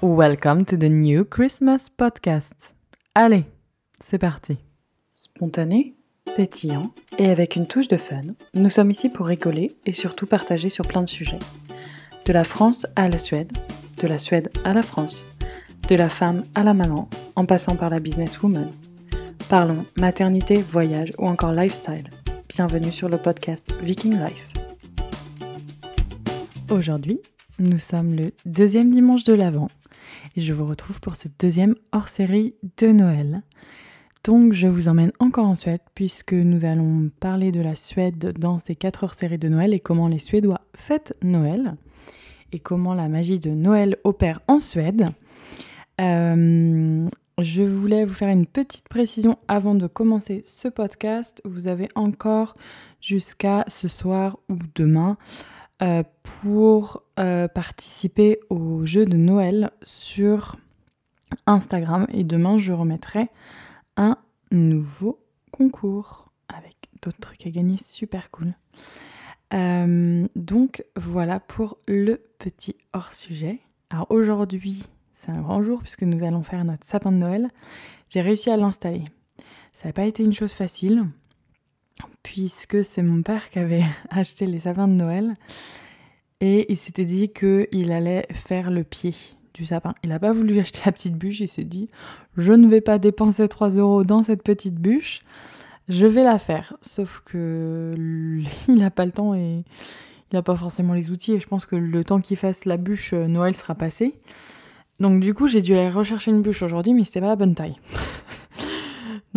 Welcome to the new Christmas podcast. Allez, c'est parti. Spontané, pétillant et avec une touche de fun, nous sommes ici pour rigoler et surtout partager sur plein de sujets. De la France à la Suède, de la Suède à la France, de la femme à la maman, en passant par la businesswoman. Parlons maternité, voyage ou encore lifestyle. Bienvenue sur le podcast Viking Life. Aujourd'hui, nous sommes le deuxième dimanche de l'Avent je vous retrouve pour ce deuxième hors-série de Noël. Donc je vous emmène encore en Suède puisque nous allons parler de la Suède dans ces quatre hors-séries de Noël et comment les Suédois fêtent Noël et comment la magie de Noël opère en Suède. Euh, je voulais vous faire une petite précision avant de commencer ce podcast. Vous avez encore jusqu'à ce soir ou demain euh, pour euh, participer au jeu de Noël sur Instagram. Et demain, je remettrai un nouveau concours avec d'autres trucs à gagner super cool. Euh, donc voilà pour le petit hors-sujet. Alors aujourd'hui, c'est un grand jour puisque nous allons faire notre sapin de Noël. J'ai réussi à l'installer. Ça n'a pas été une chose facile puisque c'est mon père qui avait acheté les sapins de Noël et il s'était dit qu'il allait faire le pied du sapin. Il n'a pas voulu acheter la petite bûche, il s'est dit je ne vais pas dépenser 3 euros dans cette petite bûche, je vais la faire. Sauf que il n'a pas le temps et il n'a pas forcément les outils et je pense que le temps qu'il fasse la bûche, euh, Noël sera passé. Donc du coup j'ai dû aller rechercher une bûche aujourd'hui mais c'était pas la bonne taille.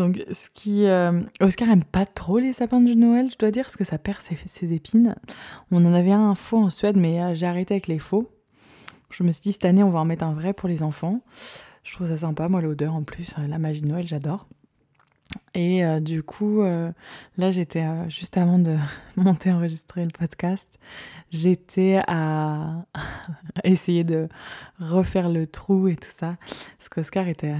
Donc, ce qui. Euh, Oscar aime pas trop les sapins de Noël, je dois dire, parce que ça perd ses, épines. On en avait un faux en Suède, mais euh, j'ai arrêté avec les faux. Je me suis dit, cette année, on va en mettre un vrai pour les enfants. Je trouve ça sympa, moi, l'odeur en plus, euh, la magie de Noël, j'adore. Et du coup, là, j'étais juste avant de monter enregistrer le podcast, j'étais à essayer de refaire le trou et tout ça. Parce qu'Oscar était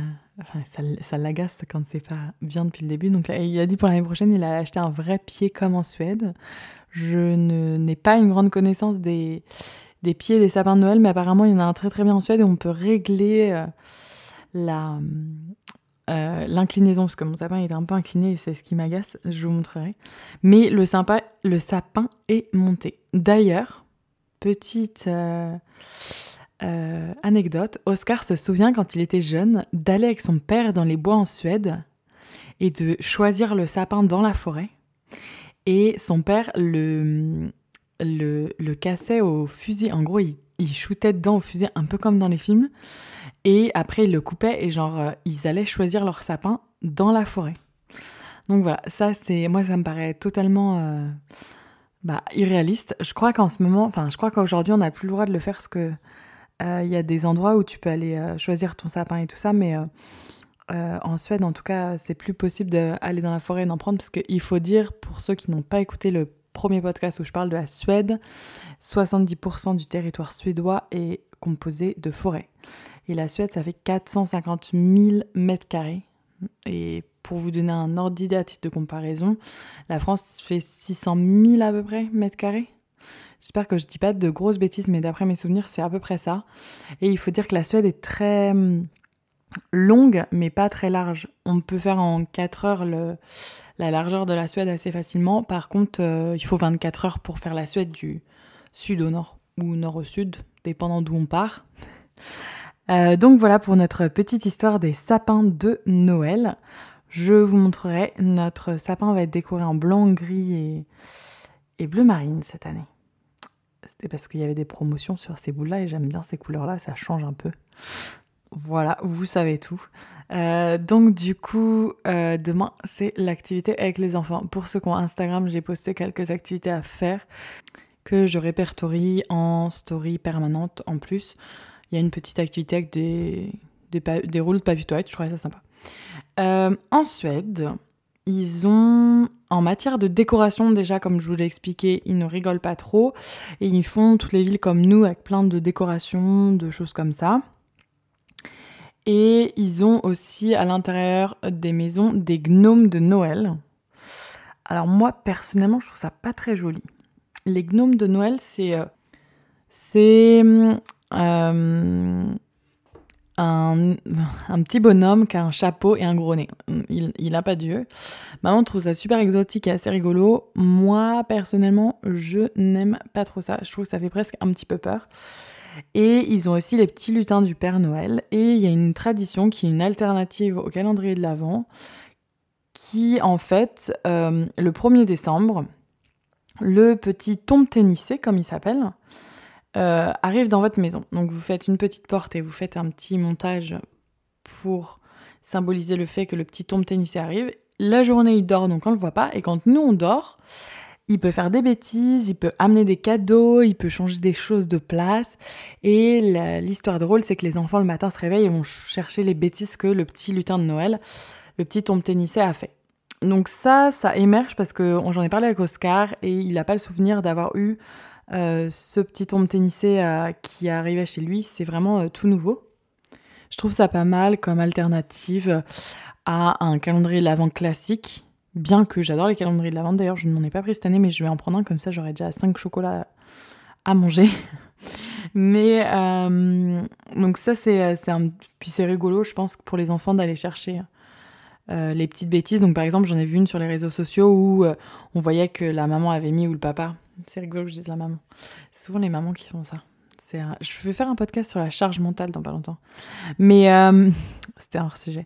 ça, l'agace quand c'est pas bien depuis le début. Donc il a dit pour l'année prochaine, il a acheté un vrai pied comme en Suède. Je n'ai pas une grande connaissance des, des pieds des sapins de Noël, mais apparemment il y en a un très très bien en Suède et on peut régler euh, la euh, l'inclinaison parce que mon sapin est un peu incliné et c'est ce qui m'agace. Je vous montrerai. Mais le, sympa, le sapin est monté. D'ailleurs, petite euh, euh, anecdote, Oscar se souvient quand il était jeune d'aller avec son père dans les bois en Suède et de choisir le sapin dans la forêt. Et son père le, le, cassait au fusil. En gros, il, il shootait dedans au fusil, un peu comme dans les films. Et après, il le coupait et genre, euh, ils allaient choisir leur sapin dans la forêt. Donc voilà, ça c'est. Moi, ça me paraît totalement. Euh, bah, irréaliste. Je crois qu'en ce moment, enfin, je crois qu'aujourd'hui, on n'a plus le droit de le faire parce que euh, il y a des endroits où tu peux aller choisir ton sapin et tout ça, mais en Suède, en tout cas, c'est plus possible d'aller dans la forêt et d'en prendre parce qu'il faut dire, pour ceux qui n'ont pas écouté le premier podcast où je parle de la Suède, 70% du territoire suédois est composé de forêts. Et la Suède, ça fait 450 000 mètres carrés. Et pour vous donner un d'idée à titre de comparaison, la France fait 600 000 à peu près mètres carrés. J'espère que je dis pas de grosses bêtises, mais d'après mes souvenirs, c'est à peu près ça. Et il faut dire que la Suède est très hum, longue, mais pas très large. On peut faire en 4 heures la largeur de la Suède assez facilement. Par contre, euh, il faut 24 heures pour faire la Suède du sud au nord ou nord au sud, dépendant d'où on part. Euh, donc voilà pour notre petite histoire des sapins de Noël. Je vous montrerai, notre sapin va être décoré en blanc, gris et, bleu marine cette année. C'était parce qu'il y avait des promotions sur ces boules-là et j'aime bien ces couleurs-là, ça change un peu. Voilà, vous savez tout. Euh, donc du coup, euh, demain, c'est l'activité avec les enfants. Pour ceux qui ont Instagram, j'ai posté quelques activités à faire que je répertorie en story permanente en plus. Il y a une petite activité avec des, des, rouleaux de papier toilette, je trouvais ça sympa. Euh, en Suède, ils ont, en matière de décoration, déjà, comme je vous l'ai expliqué, ils ne rigolent pas trop. Et ils font toutes les villes comme nous, avec plein de décorations, de choses comme ça. Et ils ont aussi à l'intérieur des maisons des gnomes de Noël. Alors moi, personnellement, je trouve ça pas très joli. Les gnomes de Noël, c'est... Euh, c'est... Euh, un, petit bonhomme qui a un chapeau et un gros nez. Il n'a pas d'yeux. Maman trouve ça super exotique et assez rigolo. Moi, personnellement, je n'aime pas trop ça. Je trouve que ça fait presque un petit peu peur. Et ils ont aussi les petits lutins du Père Noël. Et il y a une tradition qui est une alternative au calendrier de l'Avent, qui en fait, euh, le 1er décembre, le petit tombe tennissé, comme il s'appelle, euh, arrive dans votre maison. Donc vous faites une petite porte et vous faites un petit montage pour symboliser le fait que le petit tombe tennissé arrive. La journée, il dort, donc on le voit pas. Et quand nous, on dort, il peut faire des bêtises, il peut amener des cadeaux, il peut changer des choses de place. Et l'histoire drôle, c'est que les enfants, le matin, se réveillent et vont chercher les bêtises que le petit lutin de Noël, le petit tombe tennissé, a fait. Donc ça, ça émerge parce que j'en ai parlé avec Oscar et il n'a pas le souvenir d'avoir eu euh, ce petit tombe tennissé euh, qui arrivait chez lui, c'est vraiment euh, tout nouveau. Je trouve ça pas mal comme alternative à un calendrier de l'Avent classique, bien que j'adore les calendriers de l'Avent. D'ailleurs, je n'en ai pas pris cette année, mais je vais en prendre un comme ça, j'aurai déjà 5 chocolats à manger. mais donc ça, c'est. Puis c'est rigolo, je pense, pour les enfants d'aller chercher les petites bêtises. Donc par exemple, j'en ai vu une sur les réseaux sociaux où on voyait que la maman avait mis ou le papa c'est rigolo que je dise la maman. C'est souvent les mamans qui font ça. Je vais faire un podcast sur la charge mentale dans pas longtemps. Mais euh, c'était un sujet.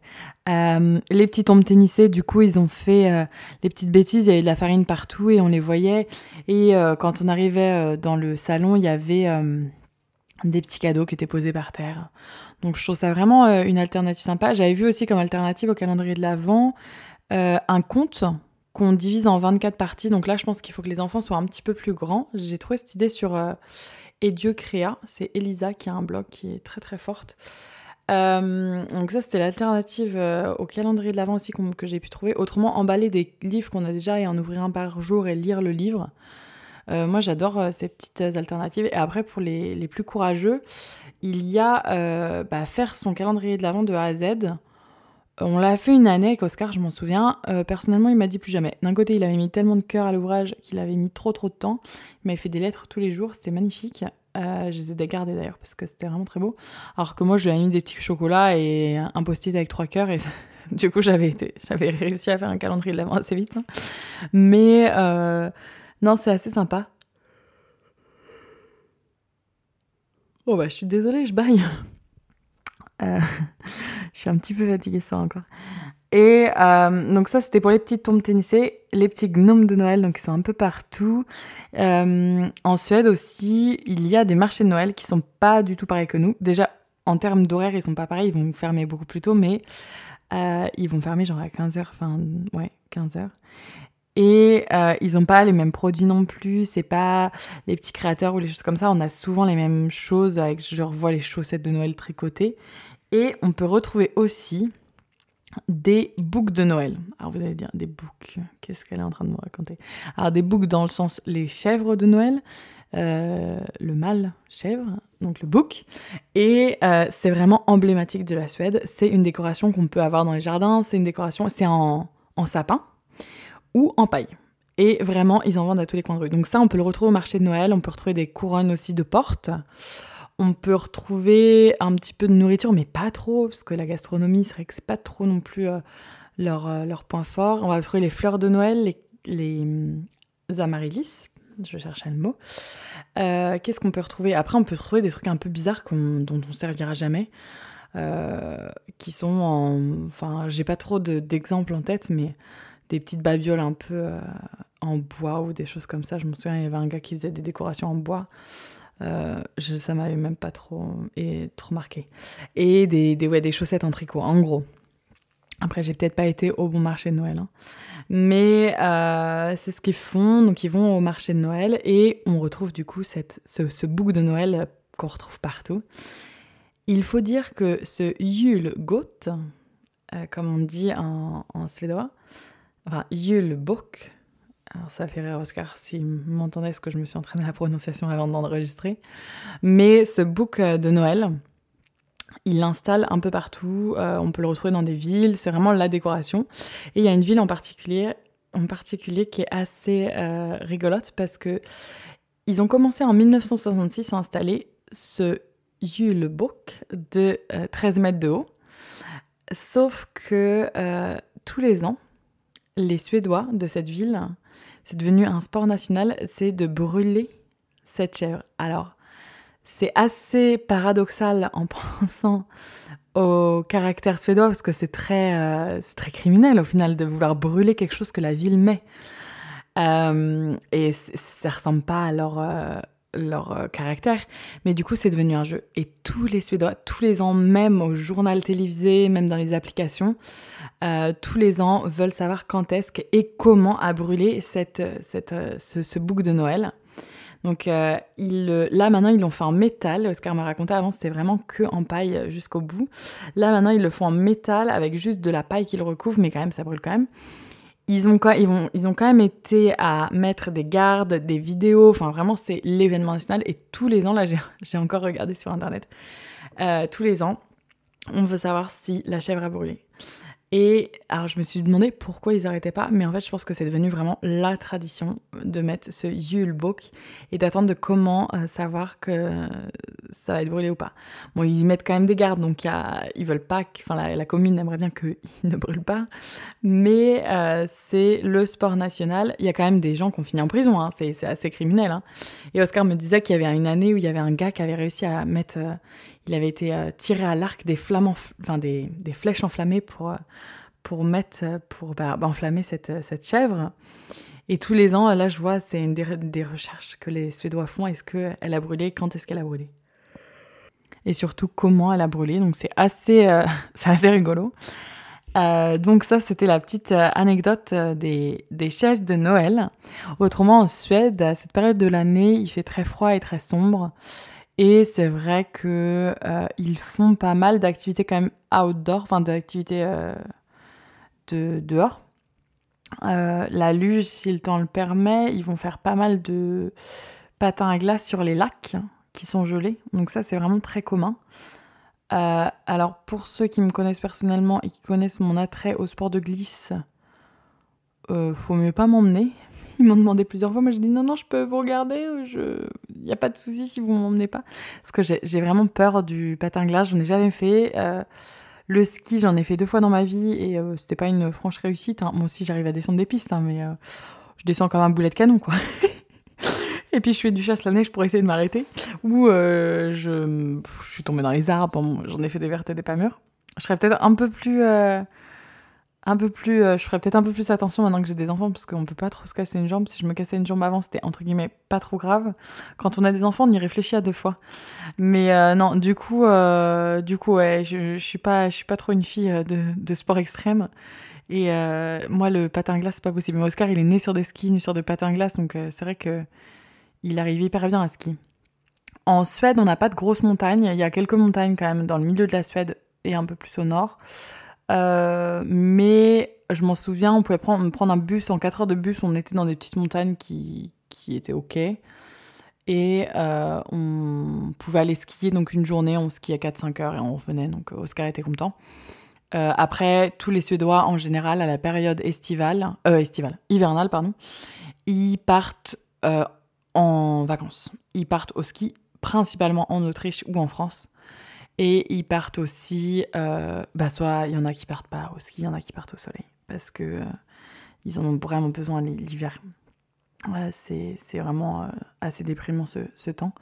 Euh, les petits tombes tennissés, du coup, ils ont fait euh, les petites bêtises. Il y avait de la farine partout et on les voyait. Et quand on arrivait dans le salon, il y avait des petits cadeaux qui étaient posés par terre. Donc je trouve ça vraiment une alternative sympa. J'avais vu aussi comme alternative au calendrier de l'Avent un conte qu'on divise en 24 parties. Donc là, je pense qu'il faut que les enfants soient un petit peu plus grands. J'ai trouvé cette idée sur euh, Et Dieu créa. C'est Elisa qui a un blog qui est très très forte. Euh, donc ça, c'était l'alternative euh, au calendrier de l'Avent aussi que j'ai pu trouver. Autrement, emballer des livres qu'on a déjà et en ouvrir un par jour et lire le livre. moi, j'adore ces petites alternatives. Et après, pour les, les plus courageux, il y a bah, faire son calendrier de l'Avent de A à Z. On l'a fait une année avec Oscar, je m'en souviens. Euh, personnellement, il m'a dit plus jamais. D'un côté, il avait mis tellement de cœur à l'ouvrage qu'il avait mis trop trop de temps. Il m'avait fait des lettres tous les jours, c'était magnifique. Euh, je les ai gardées d'ailleurs parce que c'était vraiment très beau. Alors que moi, je lui ai mis des petits chocolats et un post-it avec trois cœurs et du coup, j'avais réussi à faire un calendrier de l'avant assez vite. Mais euh, non, c'est assez sympa. Oh bah, je suis désolée, je baille. Je suis un petit peu fatiguée ça encore. Et euh, donc ça, c'était pour les petites tombes tennissées, les petits gnomes de Noël, donc ils sont un peu partout. Euh, en Suède aussi, il y a des marchés de Noël qui sont pas du tout pareils que nous. Déjà, en termes d'horaire, ils sont pas pareils, ils vont fermer beaucoup plus tôt, mais ils vont fermer genre à 15h, enfin, ouais, 15h. Et ils n'ont pas les mêmes produits non plus, c'est pas les petits créateurs ou les choses comme ça. On a souvent les mêmes choses, avec, je revois les chaussettes de Noël tricotées. Et on peut retrouver aussi des boucs de Noël. Alors vous allez dire des boucs, qu'est-ce qu'elle est en train de nous raconter? Alors des boucs dans le sens les chèvres de Noël, euh, le mâle chèvre, donc le bouc. Et euh, c'est vraiment emblématique de la Suède. C'est une décoration qu'on peut avoir dans les jardins, c'est une décoration, c'est en, en sapin ou en paille. Et vraiment, ils en vendent à tous les coins de rue. Donc ça, on peut le retrouver au marché de Noël, on peut retrouver des couronnes aussi de porte. On peut retrouver un petit peu de nourriture, mais pas trop, parce que la gastronomie, c'est vrai que c'est pas trop non plus euh, leur, euh, leur, point fort. On va trouver les fleurs de Noël, les, les hum, amaryllis, je cherchais le mot. Euh, qu'est-ce qu'on peut retrouver? Après, on peut retrouver des trucs un peu bizarres dont on servira jamais, qui sont en... Enfin, j'ai pas trop d'exemples en tête, mais des petites babioles un peu en bois ou des choses comme ça. Je me souviens, il y avait un gars qui faisait des décorations en bois. Euh, je, ça m'avait même pas trop, et, trop marqué. Et des, des, ouais, des chaussettes en tricot, en gros. Après, j'ai peut-être pas été au bon marché de Noël. Hein. Mais euh, c'est ce qu'ils font. Donc, ils vont au marché de Noël et on retrouve du coup cette, ce, ce bouc de Noël qu'on retrouve partout. Il faut dire que ce julgot, euh, comme on dit en, en suédois, enfin julbok, alors ça fait rire Oscar s'il m'entendait ce que je me suis entraînée à la prononciation avant d'enregistrer. Mais ce book euh, de Noël, il l'installe un peu partout. Euh, on peut le retrouver dans des villes. C'est vraiment la décoration. Et il y a une ville en particulier, qui est assez euh, rigolote parce que ils ont commencé en 1966 à installer ce Julebok de 13 mètres de haut. Sauf que tous les ans, les Suédois de cette ville, c'est devenu un sport national, c'est de brûler cette chèvre. Alors, c'est assez paradoxal en pensant au caractère suédois parce que c'est très, euh, très criminel au final de vouloir brûler quelque chose que la ville met. Euh, et ça ressemble pas à leur, euh, leur caractère. Mais du coup, c'est devenu un jeu. Et tous les Suédois, tous les ans, même au journal télévisé, même dans les applications, tous les ans veulent savoir quand est-ce et comment a brûlé cette, cette, ce, ce bouc de Noël. Donc euh, là maintenant ils l'ont fait en métal. Oscar m'a raconté avant c'était vraiment que en paille euh, jusqu'au bout. Là maintenant ils le font en métal avec juste de la paille qu'ils recouvrent, mais quand même ça brûle quand même. Ils ont, ils, vont, ils ont quand même été à mettre des gardes, des vidéos, enfin vraiment c'est l'événement national. Et tous les ans, là j'ai encore regardé sur internet, euh, tous les ans on veut savoir si la chèvre a brûlé. Et alors je me suis demandé pourquoi ils n'arrêtaient pas, mais en fait je pense que c'est devenu vraiment la tradition de mettre ce Yulebok et d'attendre de comment euh, savoir que ça va être brûlé ou pas. Bon, ils mettent quand même des gardes, donc y a, ils veulent pas, enfin la, commune aimerait bien qu'ils ne brûlent pas, mais euh, c'est le sport national. Il y a quand même des gens qui ont fini en prison, hein. c'est assez criminel. Hein. Et Oscar me disait qu'il y avait une année où il y avait un gars qui avait réussi à mettre... Euh, il avait été euh, tiré à l'arc des enfin des, des, flèches enflammées pour, euh, pour mettre, euh, pour bah, bah, enflammer cette, cette chèvre. Et tous les ans, là, je vois, c'est une des, recherches que les Suédois font. Est-ce qu'elle a brûlé? Quand est-ce qu'elle a brûlé? Et surtout, comment elle a brûlé? Donc, c'est assez, assez rigolo. donc ça, c'était la petite anecdote des, des chefs de Noël. Autrement, en Suède, à cette période de l'année, il fait très froid et très sombre. Et c'est vrai que euh, ils font pas mal d'activités quand même outdoor, enfin d'activités euh, de dehors. Euh, la luge, si le temps le permet, ils vont faire pas mal de patins à glace sur les lacs qui sont gelés. Donc ça, c'est vraiment très commun. alors pour ceux qui me connaissent personnellement et qui connaissent mon attrait au sport de glisse, faut mieux pas m'emmener Ils m'ont demandé plusieurs fois. Moi, je dis non, non, je peux vous regarder. Il n'y a pas de souci si vous ne m'emmenez pas. Parce que j'ai vraiment peur du patin glace. J'en ai jamais fait. Euh, le ski, j'en ai fait deux fois dans ma vie et euh, c'était pas une franche réussite. Hein. Moi aussi, j'arrive à descendre des pistes, hein, mais euh, je descends comme un boulet de canon, quoi. et puis, je fais du chasse la neige pour essayer de m'arrêter. Ou je, je, suis tombée dans les arbres. J'en ai fait des vertes et des pas mûres. Je serais peut-être un peu plus un peu plus, euh, je ferais peut-être un peu plus attention maintenant que j'ai des enfants parce qu'on peut pas trop se casser une jambe. Si je me cassais une jambe avant, c'était entre guillemets pas trop grave. Quand on a des enfants, on y réfléchit à deux fois. Mais euh, non, du coup, euh, du coup, ouais, je, je suis pas, je suis pas trop une fille de, de sport extrême. Et moi, le patin glace, c'est pas possible. Mais Oscar, il est né sur des skis, né sur des patins glace, donc c'est vrai que il arrive hyper bien à ski. En Suède, on n'a pas de grosses montagnes. Il y a quelques montagnes quand même dans le milieu de la Suède et un peu plus au nord. Euh, mais je m'en souviens, on pouvait prendre, prendre un bus, en 4 heures de bus, on était dans des petites montagnes qui, qui étaient OK. Et euh, on pouvait aller skier, donc une journée, on skiait à 4-5 heures et on revenait, donc Oscar était content. Euh, après, tous les Suédois, en général, à la période estivale, euh, estivale, hivernale, pardon, ils partent en vacances. Ils partent au ski, principalement en Autriche ou en France. Et ils partent aussi, euh, bah soit il y en a qui partent pas au ski, il y en a qui partent au soleil, parce que euh, ils en ont vraiment besoin l'hiver. c'est vraiment euh, assez déprimant ce, ce temps.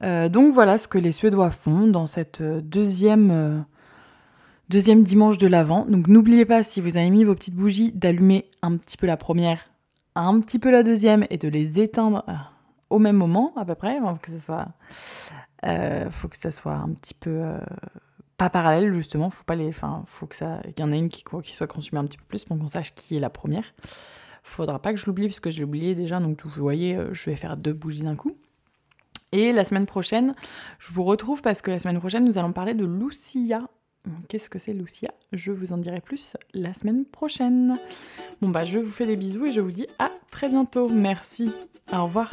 donc voilà ce que les Suédois font dans cette deuxième, deuxième dimanche de l'Avent. Donc n'oubliez pas, si vous avez mis vos petites bougies, d'allumer un petit peu la première, un petit peu la deuxième et de les éteindre au même moment à peu près, que ce soit euh, faut que ça soit un petit peu euh, pas parallèle justement. Faut pas les, enfin, faut que ça, il y en ait une qui, qui soit consumée un petit peu plus pour qu'on sache qui est la première. Faudra pas que je l'oublie parce que je l'ai oublié déjà. Donc vous voyez, euh, je vais faire deux bougies d'un coup. Et la semaine prochaine, je vous retrouve parce que la semaine prochaine, nous allons parler de Lucia. Qu'est-ce que c'est Lucia? Je vous en dirai plus la semaine prochaine. Bon bah je vous fais des bisous et je vous dis à très bientôt. Merci. Au revoir.